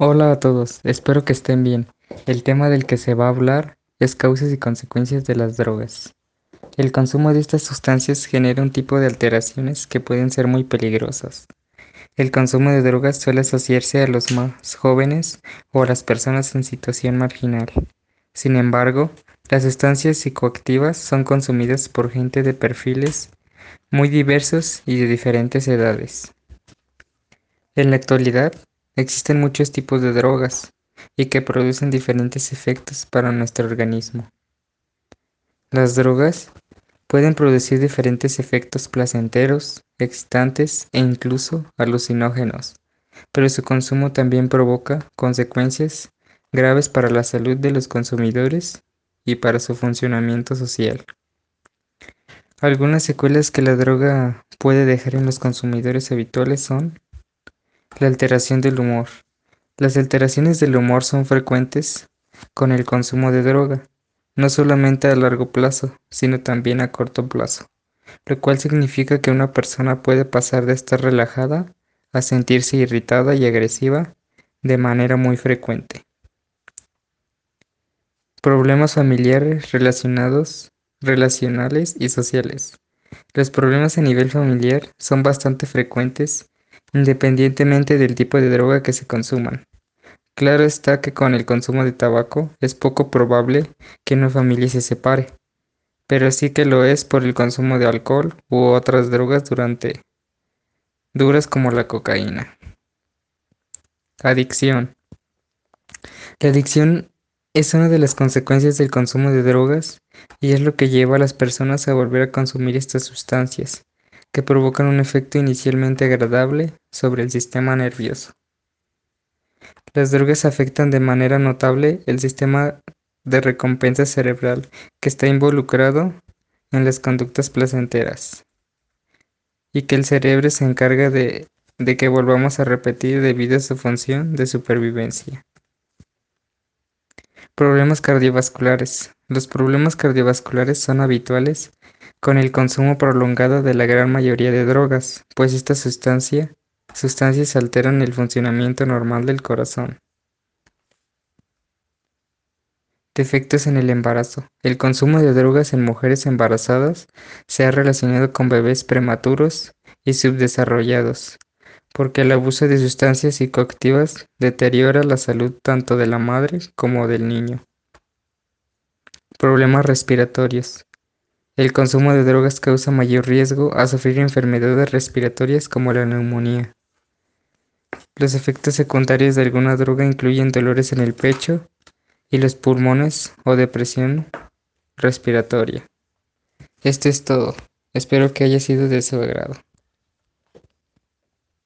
Hola a todos, espero que estén bien. El tema del que se va a hablar es causas y consecuencias de las drogas. El consumo de estas sustancias genera un tipo de alteraciones que pueden ser muy peligrosas. El consumo de drogas suele asociarse a los más jóvenes o a las personas en situación marginal. Sin embargo, las sustancias psicoactivas son consumidas por gente de perfiles muy diversos y de diferentes edades. En la actualidad, Existen muchos tipos de drogas y que producen diferentes efectos para nuestro organismo. Las drogas pueden producir diferentes efectos placenteros, excitantes e incluso alucinógenos, pero su consumo también provoca consecuencias graves para la salud de los consumidores y para su funcionamiento social. Algunas secuelas que la droga puede dejar en los consumidores habituales son la alteración del humor. Las alteraciones del humor son frecuentes con el consumo de droga, no solamente a largo plazo, sino también a corto plazo, lo cual significa que una persona puede pasar de estar relajada a sentirse irritada y agresiva de manera muy frecuente. Problemas familiares relacionados, relacionales y sociales. Los problemas a nivel familiar son bastante frecuentes independientemente del tipo de droga que se consuman. Claro está que con el consumo de tabaco es poco probable que una familia se separe, pero sí que lo es por el consumo de alcohol u otras drogas durante duras como la cocaína. Adicción. La adicción es una de las consecuencias del consumo de drogas y es lo que lleva a las personas a volver a consumir estas sustancias, que provocan un efecto inicialmente agradable sobre el sistema nervioso. Las drogas afectan de manera notable el sistema de recompensa cerebral que está involucrado en las conductas placenteras y que el cerebro se encarga de, de que volvamos a repetir debido a su función de supervivencia. Problemas cardiovasculares. Los problemas cardiovasculares son habituales con el consumo prolongado de la gran mayoría de drogas, pues estas sustancia, sustancias alteran el funcionamiento normal del corazón. Defectos en el embarazo. El consumo de drogas en mujeres embarazadas se ha relacionado con bebés prematuros y subdesarrollados, porque el abuso de sustancias psicoactivas deteriora la salud tanto de la madre como del niño. Problemas respiratorios. El consumo de drogas causa mayor riesgo a sufrir enfermedades respiratorias como la neumonía. Los efectos secundarios de alguna droga incluyen dolores en el pecho y los pulmones o depresión respiratoria. Esto es todo. Espero que haya sido de su agrado.